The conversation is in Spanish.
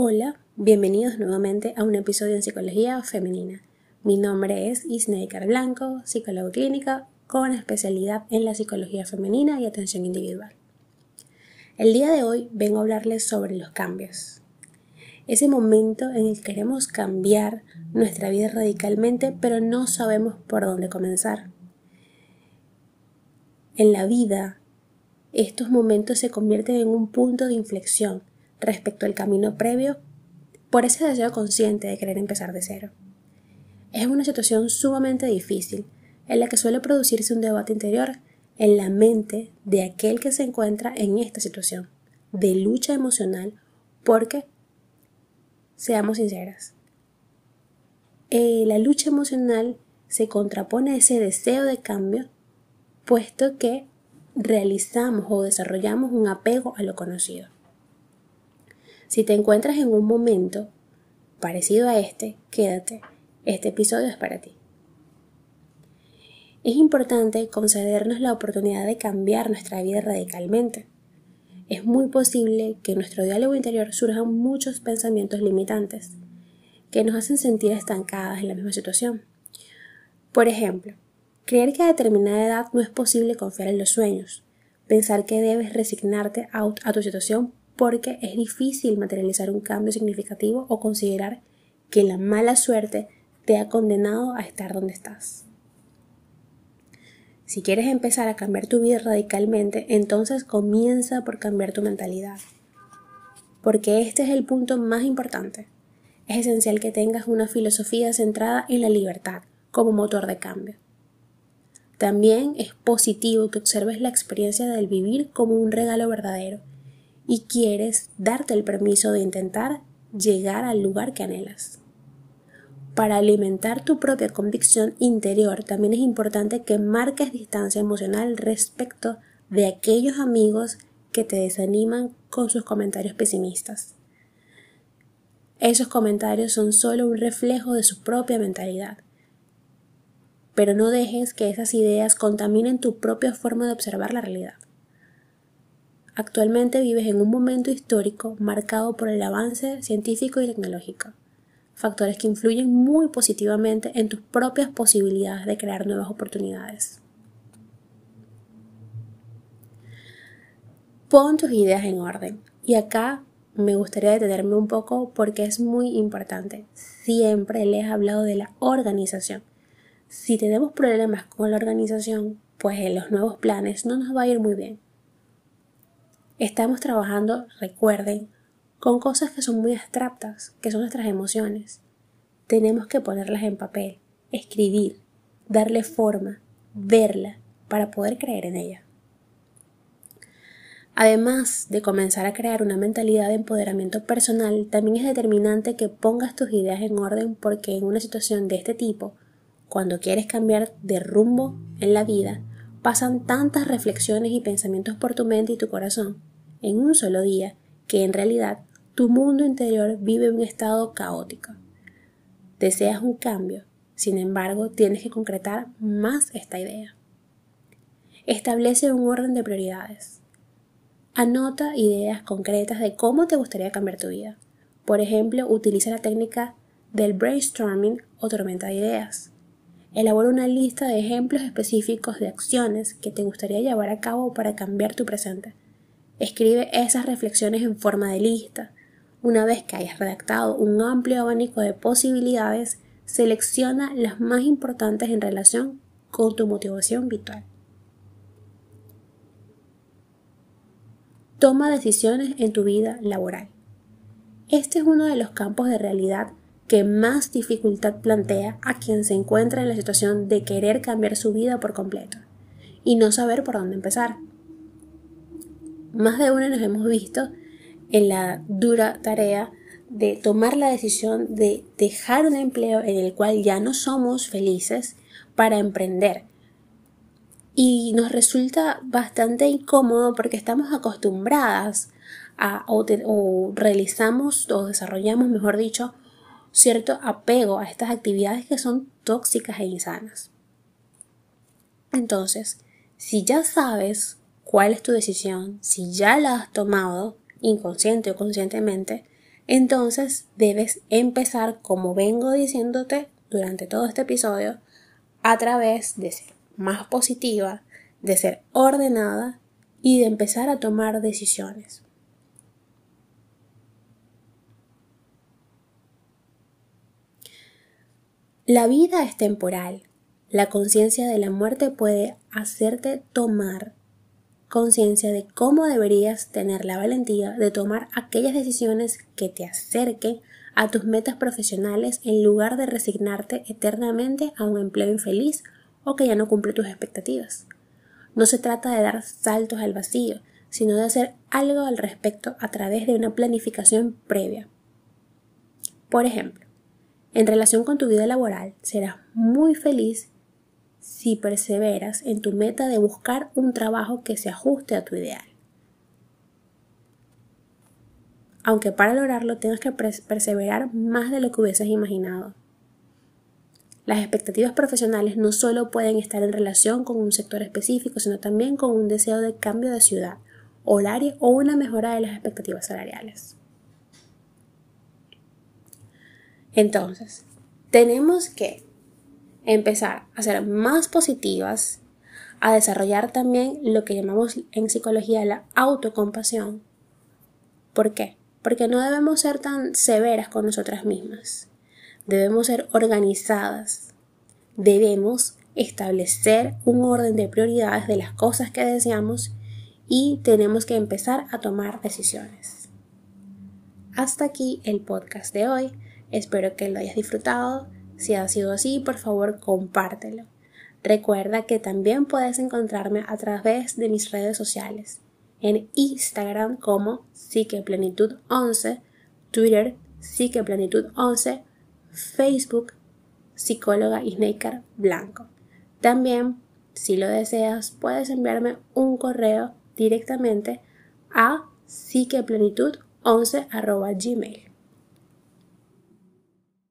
Hola, bienvenidos nuevamente a un episodio en Psicología Femenina. Mi nombre es Isneikar Blanco, psicóloga clínica con especialidad en la psicología femenina y atención individual. El día de hoy vengo a hablarles sobre los cambios. Ese momento en el que queremos cambiar nuestra vida radicalmente, pero no sabemos por dónde comenzar. En la vida, estos momentos se convierten en un punto de inflexión respecto al camino previo por ese deseo consciente de querer empezar de cero. Es una situación sumamente difícil en la que suele producirse un debate interior en la mente de aquel que se encuentra en esta situación de lucha emocional porque, seamos sinceras, eh, la lucha emocional se contrapone a ese deseo de cambio puesto que realizamos o desarrollamos un apego a lo conocido. Si te encuentras en un momento parecido a este, quédate. Este episodio es para ti. Es importante concedernos la oportunidad de cambiar nuestra vida radicalmente. Es muy posible que en nuestro diálogo interior surjan muchos pensamientos limitantes que nos hacen sentir estancadas en la misma situación. Por ejemplo, creer que a determinada edad no es posible confiar en los sueños, pensar que debes resignarte a, tu situación porque es difícil materializar un cambio significativo o considerar que la mala suerte te ha condenado a estar donde estás. Si quieres empezar a cambiar tu vida radicalmente, entonces comienza por cambiar tu mentalidad. Porque este es el punto más importante. Es esencial que tengas una filosofía centrada en la libertad como motor de cambio. También es positivo que observes la experiencia del vivir como un regalo verdadero y quieres darte el permiso de intentar llegar al lugar que anhelas. Para alimentar tu propia convicción interior también es importante que marques distancia emocional respecto de aquellos amigos que te desaniman con sus comentarios pesimistas. Esos comentarios son solo un reflejo de su propia mentalidad. Pero no dejes que esas ideas contaminen tu propia forma de observar la realidad. Actualmente vives en un momento histórico marcado por el avance científico y tecnológico, factores que influyen muy positivamente en tus propias posibilidades de crear nuevas oportunidades. Pon tus ideas en orden. Y acá me gustaría detenerme un poco porque es muy importante. Siempre les he hablado de la organización. Si tenemos problemas con la organización, pues en los nuevos planes no nos va a ir muy bien. Estamos trabajando, recuerden, con cosas que son muy abstractas, que son nuestras emociones. Tenemos que ponerlas en papel, escribir, darle forma, verla, para poder creer en ella. Además de comenzar a crear una mentalidad de empoderamiento personal, también es determinante que pongas tus ideas en orden porque en una situación de este tipo, cuando quieres cambiar de rumbo en la vida, pasan tantas reflexiones y pensamientos por tu mente y tu corazón en un solo día que en realidad tu mundo interior vive un estado caótico. Deseas un cambio, sin embargo tienes que concretar más esta idea. Establece un orden de prioridades. Anota ideas concretas de cómo te gustaría cambiar tu vida. Por ejemplo, utiliza la técnica del brainstorming o tormenta de ideas. Elabora una lista de ejemplos específicos de acciones que te gustaría llevar a cabo para cambiar tu presente Escribe esas reflexiones en forma de lista. Una vez que hayas redactado un amplio abanico de posibilidades, selecciona las más importantes en relación con tu motivación vital. Toma decisiones en tu vida laboral. Este es uno de los campos de realidad que más dificultad plantea a quien se encuentra en la situación de querer cambiar su vida por completo y no saber por dónde empezar. Más de una nos hemos visto en la dura tarea de tomar la decisión de dejar un empleo en el cual ya no somos felices para emprender. Y nos resulta bastante incómodo porque estamos acostumbradas a, o, o realizamos o desarrollamos, mejor dicho, cierto apego a estas actividades que son tóxicas e insanas. Entonces, si ya sabes cuál es tu decisión, si ya la has tomado, inconsciente o conscientemente, entonces debes empezar, como vengo diciéndote durante todo este episodio, a través de ser más positiva, de ser ordenada y de empezar a tomar decisiones. La vida es temporal. La conciencia de la muerte puede hacerte tomar conciencia de cómo deberías tener la valentía de tomar aquellas decisiones que te acerquen a tus metas profesionales en lugar de resignarte eternamente a un empleo infeliz o que ya no cumple tus expectativas. No se trata de dar saltos al vacío, sino de hacer algo al respecto a través de una planificación previa. Por ejemplo, en relación con tu vida laboral, serás muy feliz si perseveras en tu meta de buscar un trabajo que se ajuste a tu ideal. Aunque para lograrlo tengas que perseverar más de lo que hubieses imaginado. Las expectativas profesionales no solo pueden estar en relación con un sector específico, sino también con un deseo de cambio de ciudad, horario o una mejora de las expectativas salariales. Entonces, tenemos que empezar a ser más positivas, a desarrollar también lo que llamamos en psicología la autocompasión. ¿Por qué? Porque no debemos ser tan severas con nosotras mismas. Debemos ser organizadas. Debemos establecer un orden de prioridades de las cosas que deseamos y tenemos que empezar a tomar decisiones. Hasta aquí el podcast de hoy. Espero que lo hayas disfrutado si ha sido así, por favor, compártelo. Recuerda que también puedes encontrarme a través de mis redes sociales. En Instagram como psiqueplenitud11, Twitter psiqueplenitud11, Facebook psicóloga Isneikar Blanco. También, si lo deseas, puedes enviarme un correo directamente a psiqueplenitud11 gmail.